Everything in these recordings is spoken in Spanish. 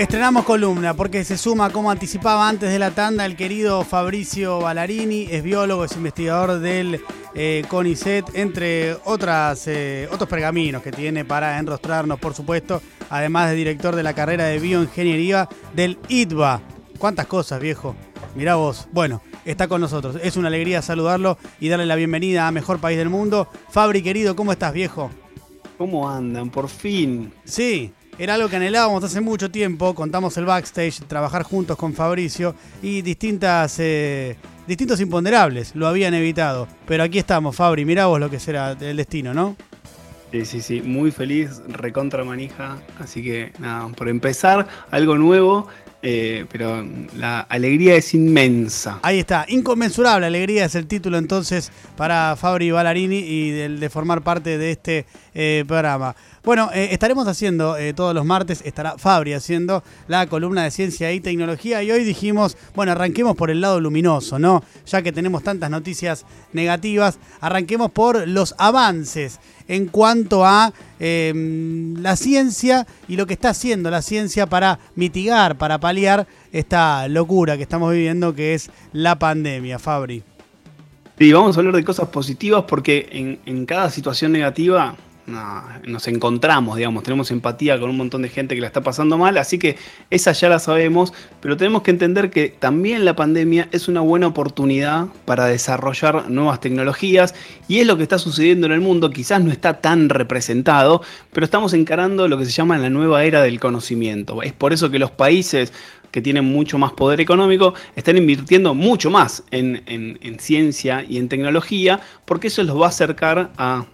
Estrenamos columna porque se suma, como anticipaba antes de la tanda, el querido Fabricio Ballarini, es biólogo, es investigador del eh, CONICET, entre otras, eh, otros pergaminos que tiene para enrostrarnos, por supuesto, además de director de la carrera de bioingeniería del ITBA. ¿Cuántas cosas, viejo? Mirá vos. Bueno, está con nosotros. Es una alegría saludarlo y darle la bienvenida a Mejor País del Mundo. Fabri, querido, ¿cómo estás, viejo? ¿Cómo andan? Por fin. Sí, era algo que anhelábamos hace mucho tiempo. Contamos el backstage, trabajar juntos con Fabricio y distintas, eh, distintos imponderables lo habían evitado. Pero aquí estamos, Fabri. Mirá vos lo que será el destino, ¿no? Sí, sí, sí. Muy feliz, recontra manija. Así que nada, por empezar, algo nuevo. Eh, pero la alegría es inmensa. Ahí está, inconmensurable alegría es el título entonces para Fabri Ballarini y de formar parte de este eh, programa. Bueno, eh, estaremos haciendo todos los martes, estará Fabri haciendo la columna de ciencia y tecnología y hoy dijimos, bueno, arranquemos por el lado luminoso, ¿no? Ya que tenemos tantas noticias negativas, arranquemos por los avances en cuanto a la ciencia y lo que está haciendo la ciencia para mitigar, para paliar esta locura que estamos viviendo que es la pandemia, Fabri. Sí, vamos a hablar de cosas positivas porque en, en cada situación negativa nos encontramos, digamos, tenemos empatía con un montón de gente que la está pasando mal, así que esa ya la sabemos, pero tenemos que entender que también la pandemia es una buena oportunidad para desarrollar nuevas tecnologías y es lo que está sucediendo en el mundo, quizás no está tan representado, pero estamos encarando lo que se llama la nueva era del conocimiento. Es por eso que los países que tienen mucho más poder económico, están invirtiendo mucho más en, ciencia y en tecnología, porque eso los va a acercar a,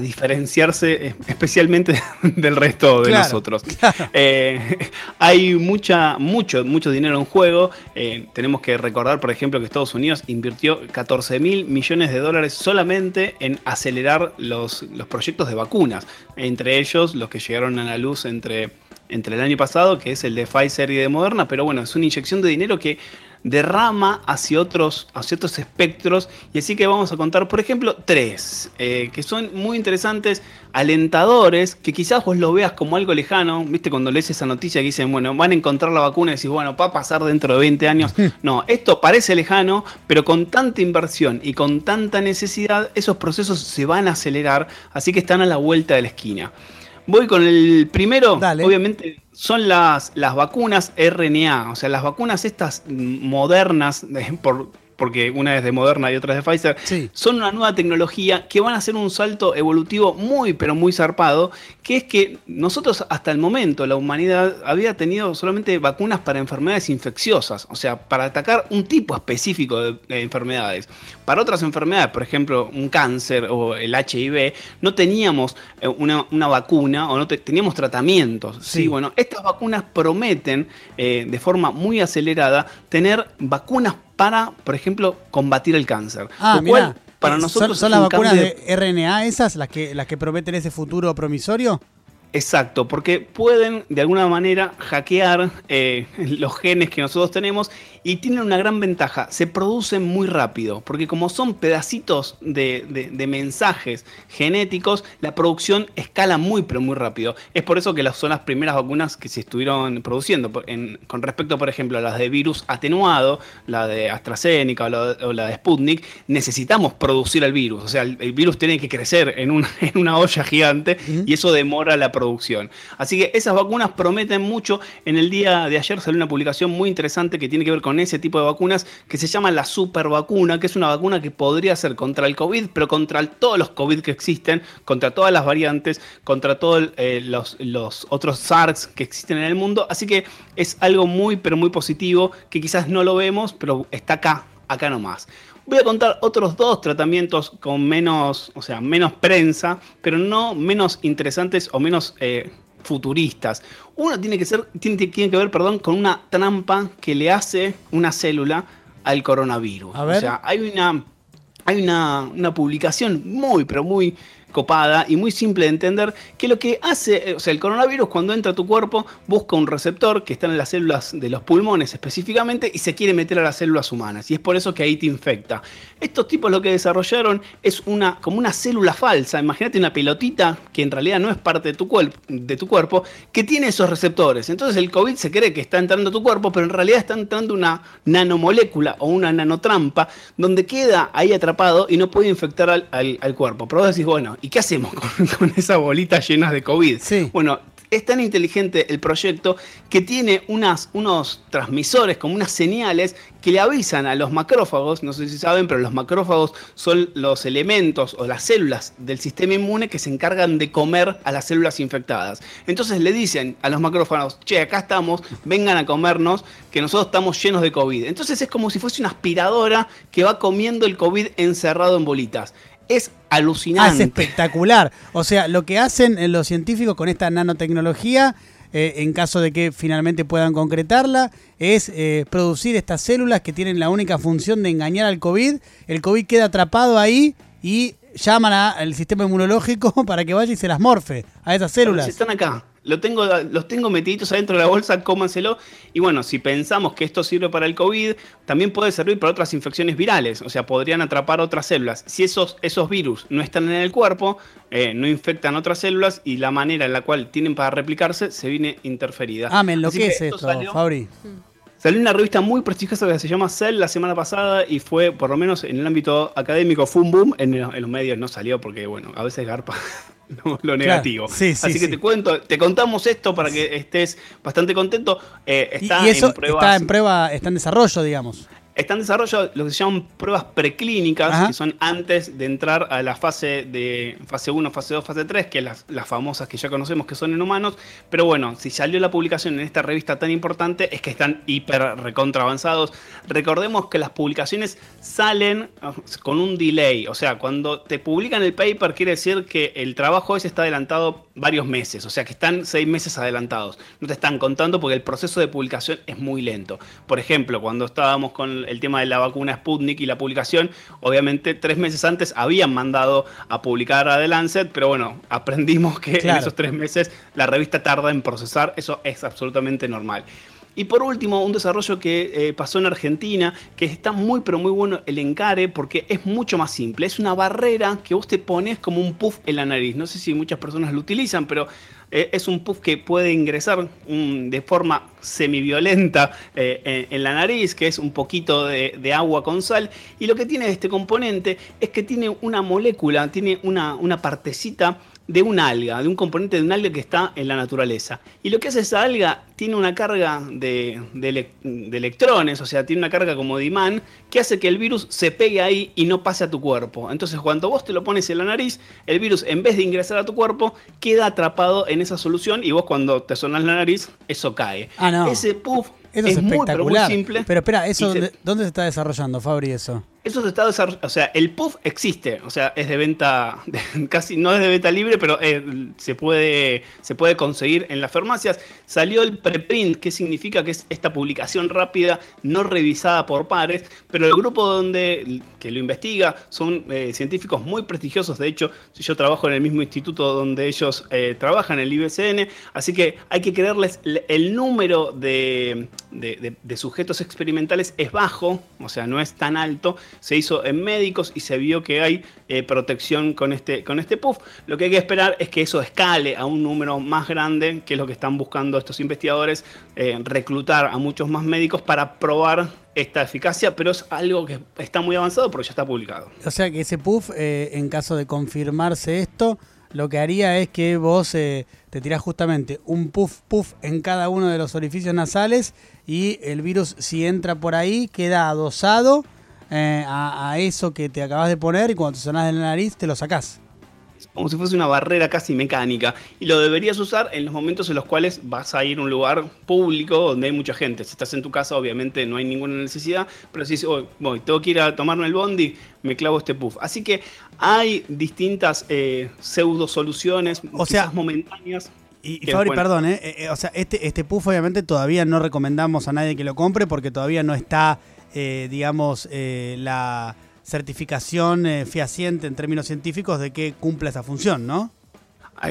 diferenciarse eh, especialmente del resto de nosotros. Eh, hay mucha, mucho, mucho dinero en juego. Eh, tenemos que recordar, por ejemplo, que Estados Unidos invirtió 14 mil millones de dólares solamente en acelerar los, los proyectos de vacunas, entre ellos los que llegaron a la luz entre entre el año pasado, que es el de Pfizer y de Moderna, pero bueno, es una inyección de dinero que derrama hacia otros, hacia otros espectros. Y así que vamos a contar, por ejemplo, tres, eh, que son muy interesantes, alentadores, que quizás vos lo veas como algo lejano. ¿Viste? Cuando lees esa noticia que dicen, bueno, van a encontrar la vacuna y decís, bueno, va a pasar dentro de 20 años. No, esto parece lejano, pero con tanta inversión y con tanta necesidad, esos procesos se van a acelerar, así que están a la vuelta de la esquina. Voy con el primero. Obviamente son las, las vacunas RNA, o sea, las vacunas estas modernas, por, porque una es de Moderna y otra es de Pfizer, son una nueva tecnología que van a hacer un salto evolutivo muy, pero muy zarpado, que es que nosotros hasta el momento, la humanidad había tenido solamente vacunas para enfermedades infecciosas, o sea, para atacar un tipo específico de, enfermedades. Para otras enfermedades, por ejemplo, un cáncer o el HIV, no teníamos eh, una, vacuna o no teníamos tratamientos. Sí. Bueno, estas vacunas prometen eh, de forma muy acelerada tener vacunas para, por ejemplo, combatir el cáncer. Ah, mira. Para nosotros ¿Son, las vacunas de... RNA esas las que, las que prometen ese futuro promisorio? Exacto, porque pueden de alguna manera hackear eh, los genes que nosotros tenemos y tienen una gran ventaja, se producen muy rápido, porque como son pedacitos de, mensajes genéticos, la producción escala muy pero muy rápido. Es por eso que las, son las primeras vacunas que se estuvieron produciendo. con respecto, por ejemplo, a las de virus atenuado, la de AstraZeneca o la, de Sputnik, necesitamos producir el virus. O sea, el, virus tiene que crecer en una, en una olla gigante y eso demora la producción. Así que esas vacunas prometen mucho. En el día de ayer salió una publicación muy interesante que tiene que ver con ese tipo de vacunas que se llama la super vacuna, que es una vacuna que podría ser contra el COVID, pero contra todos los COVID que existen, contra todas las variantes, contra todos eh, los otros SARS que existen en el mundo. Así que es algo muy, pero muy positivo, que quizás no lo vemos, pero está acá, acá nomás. Voy a contar otros dos tratamientos con menos, o sea, menos prensa, pero no menos interesantes o menos eh, futuristas. Uno tiene que ser, tiene, que ver, perdón, con una trampa que le hace una célula al coronavirus. O sea, hay una, hay una, publicación muy, pero muy y muy simple de entender, que lo que hace, o sea, el coronavirus cuando entra a tu cuerpo busca un receptor que está en las células de los pulmones específicamente y se quiere meter a las células humanas y es por eso que ahí te infecta. Estos tipos lo que desarrollaron es una como una célula falsa, imagínate una pelotita que en realidad no es parte de tu, de tu cuerpo, que tiene esos receptores. Entonces el COVID se cree que está entrando a tu cuerpo, pero en realidad está entrando una nanomolécula o una nanotrampa donde queda ahí atrapado y no puede infectar al, cuerpo. Pero vos decís, bueno, ¿y qué hacemos con, con esas bolitas llenas de COVID? Sí. Bueno, es tan inteligente el proyecto que tiene unas, unos transmisores, como unas señales que le avisan a los macrófagos, no sé si saben, pero los macrófagos son los elementos o las células del sistema inmune que se encargan de comer a las células infectadas. Entonces le dicen a los macrófagos, che, acá estamos, vengan a comernos, que nosotros estamos llenos de COVID. Entonces es como si fuese una aspiradora que va comiendo el COVID encerrado en bolitas es alucinante. es espectacular. O sea, lo que hacen eh, los científicos con esta nanotecnología, eh, en caso de que finalmente puedan concretarla, es eh, producir estas células que tienen la única función de engañar al COVID. El COVID queda atrapado ahí y llaman al sistema inmunológico para que vaya y se las morfe a esas células. están acá tengo, los tengo metiditos adentro de la bolsa, cómanselo. Y bueno, si pensamos que esto sirve para el COVID, también puede servir para otras infecciones virales. O sea, podrían atrapar otras células. Si esos, esos virus no están en el cuerpo, eh, no infectan otras células y la manera en la cual tienen para replicarse se viene interferida. Ah, me enloquece esto, Fabri. Salió una revista muy prestigiosa que se llama Cell la semana pasada y fue, por lo menos en el ámbito académico, fue un boom. En, en los medios no salió porque, bueno, a veces garpa lo negativo. Así que te cuento, te contamos esto para que estés bastante contento. Eh, está eso en está en prueba, está en desarrollo, digamos. Está en desarrollo lo que se llaman pruebas preclínicas, que son antes de entrar a la fase de fase 1, fase 2, fase 3, que las, las famosas que ya conocemos que son en humanos. Pero bueno, si salió la publicación en esta revista tan importante, es que están hiper recontra avanzados. Recordemos que las publicaciones salen ah, con un delay. O sea, cuando te publican el paper, quiere decir que el trabajo ese está adelantado varios meses. O sea, que están seis meses adelantados. No te están contando porque el proceso de publicación es muy lento. Por ejemplo, cuando estábamos con el tema de la vacuna Sputnik y la publicación, obviamente tres meses antes habían mandado a publicar a The Lancet, pero bueno, aprendimos que en esos tres meses la revista tarda en procesar, eso es absolutamente normal. Y por último, un desarrollo que eh, pasó en Argentina, que está muy pero muy bueno el encare porque es mucho más simple. Es una barrera que vos te pones como un puff en la nariz. No sé si muchas personas lo utilizan, pero eh, es un puff que puede ingresar mm, de forma semiviolenta eh, en, la nariz, que es un poquito de, de, agua con sal. Y lo que tiene este componente es que tiene una molécula, tiene una, una partecita de un alga, de un componente de un alga que está en la naturaleza. Y lo que hace esa alga tiene una carga de, electrones, o sea, tiene una carga como de imán, que hace que el virus se pegue ahí y no pase a tu cuerpo. Entonces, cuando vos te lo pones en la nariz, el virus, en vez de ingresar a tu cuerpo, queda atrapado en esa solución y vos cuando te sonas la nariz, eso cae. Ah, no. Ese puff es, espectacular. Muy, pero simple. Pero espera, ¿eso dónde, se está desarrollando, Fabri, eso? Eso se está desarrollando, o sea, el puff existe, o sea, es de venta, casi no es de venta libre, pero eh, se, puede, se puede conseguir en las farmacias. Salió el preprint, que significa que es esta publicación rápida, no revisada por pares, pero el grupo donde, que lo investiga son eh, científicos muy prestigiosos, de hecho, yo trabajo en el mismo instituto donde ellos eh, trabajan, el IBCN, así que hay que creerles, el número de, de sujetos experimentales es bajo, o sea, no es tan alto, se hizo en médicos y se vio que hay eh, protección con este, con este puff. Lo que hay que esperar es que eso escale a un número más grande, que es lo que están buscando estos investigadores, eh, reclutar a muchos más médicos para probar esta eficacia, pero es algo que está muy avanzado porque ya está publicado. O sea que ese puff, eh, en caso de confirmarse esto, lo que haría es que vos te tirás justamente un puff puff en cada uno de los orificios nasales y el virus si entra por ahí queda adosado eh, a, eso que te acabas de poner y cuando te sonás en la nariz te lo sacás. Como si fuese una barrera casi mecánica. Y lo deberías usar en los momentos en los cuales vas a ir a un lugar público donde hay mucha gente. Si estás en tu casa, obviamente no hay ninguna necesidad, pero si dices, oh, voy, tengo que ir a tomarme el bondi, me clavo este puff. Así que hay distintas eh, pseudo soluciones, o sea, momentáneas. Y, Fabri, perdón, eh, o sea, este, este puff obviamente todavía no recomendamos a nadie que lo compre porque todavía no está eh, digamos, eh, la certificación eh, fehaciente en términos científicos de que cumpla esa función, ¿no?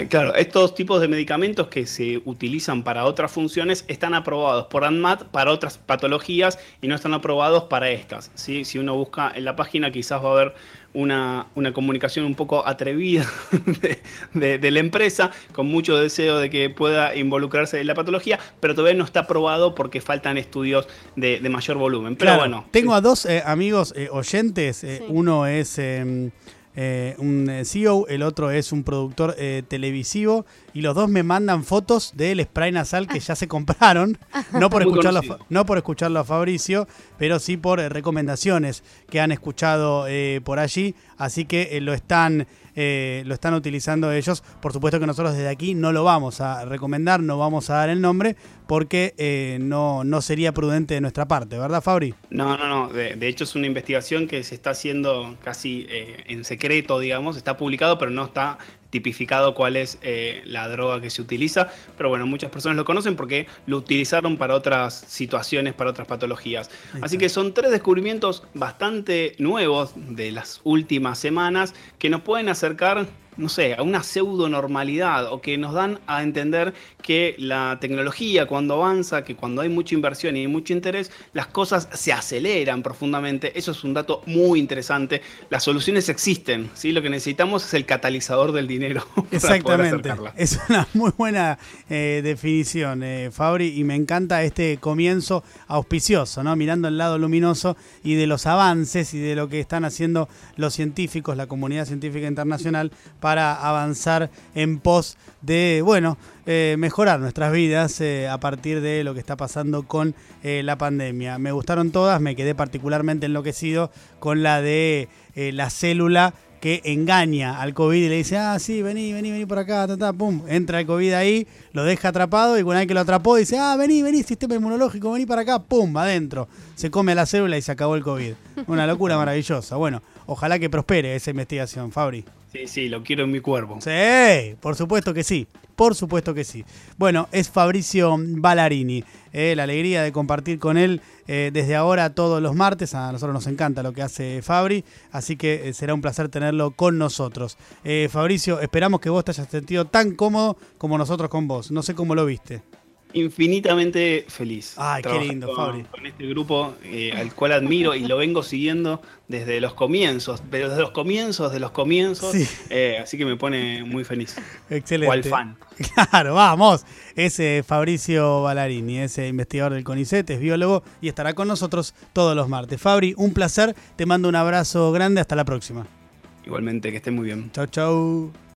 Claro, estos tipos de medicamentos que se utilizan para otras funciones están aprobados por ANMAT para otras patologías y no están aprobados para estas. ¿sí? Si uno busca en la página quizás va a haber una, comunicación un poco atrevida de, la empresa, con mucho deseo de que pueda involucrarse en la patología, pero todavía no está aprobado porque faltan estudios de, mayor volumen. Pero bueno. Tengo a dos eh, amigos eh, oyentes, eh, uno es em, eh, un eh, CEO, el otro es un productor eh, televisivo y los dos me mandan fotos del spray nasal que ya se compraron, no por, escucharlo, no por escucharlo a Fabricio, pero sí por recomendaciones que han escuchado por allí, así que lo están eh, lo están utilizando ellos. Por supuesto que nosotros desde aquí no lo vamos a recomendar, no vamos a dar el nombre, porque eh, no, no sería prudente de nuestra parte, ¿verdad, Fabri? No, no, no. De, hecho, es una investigación que se está haciendo casi eh, en secreto, digamos. Está publicado, pero no está tipificado cuál es eh, la droga que se utiliza, pero bueno, muchas personas lo conocen porque lo utilizaron para otras situaciones, para otras patologías. Así que son tres descubrimientos bastante nuevos de las últimas semanas que nos pueden acercar no sé, a una pseudo normalidad o que nos dan a entender que la tecnología cuando avanza, que cuando hay mucha inversión y mucho interés, las cosas se aceleran profundamente. Eso es un dato muy interesante. Las soluciones existen, ¿sí? Lo que necesitamos es el catalizador del dinero. Exactamente. es una muy buena eh, definición, eh, Fabri, y me encanta este comienzo auspicioso, ¿no? Mirando el lado luminoso y de los avances y de lo que están haciendo los científicos, la comunidad científica internacional para avanzar en pos de, bueno, eh, mejorar nuestras vidas eh, a partir de lo que está pasando con eh, la pandemia. Me gustaron todas, me quedé particularmente enloquecido con la de la célula que engaña al COVID y le dice, ah, sí, vení, vení, vení por acá, ta, pum, entra el COVID ahí, lo deja atrapado y una vez que lo atrapó dice, ah, vení, vení, sistema inmunológico, vení para acá, pum, adentro. Se come la célula y se acabó el COVID. Una locura maravillosa. Bueno, ojalá que prospere esa investigación, Fabri. Sí, sí, lo quiero en mi cuerpo. Sí, por supuesto que sí. Por supuesto que sí. Bueno, es Fabricio Ballarini. Eh, la alegría de compartir con él eh, desde ahora todos los martes. A nosotros nos encanta lo que hace Fabri, así que eh, será un placer tenerlo con nosotros. Fabricio, esperamos que vos te hayas sentido tan cómodo como nosotros con vos. No sé cómo lo viste infinitamente feliz. Ay, qué lindo, Fabri. Con este grupo eh, al cual admiro y lo vengo siguiendo desde los comienzos, pero desde los comienzos, de los comienzos. Eh, así que me pone muy feliz. Excelente. Cual fan. Claro, vamos. Ese Fabricio Ballarini, ese investigador del CONICET, es biólogo y estará con nosotros todos los martes. Fabri, un placer. Te mando un abrazo grande. Hasta la próxima. Igualmente, que esté muy bien. Chau, chau.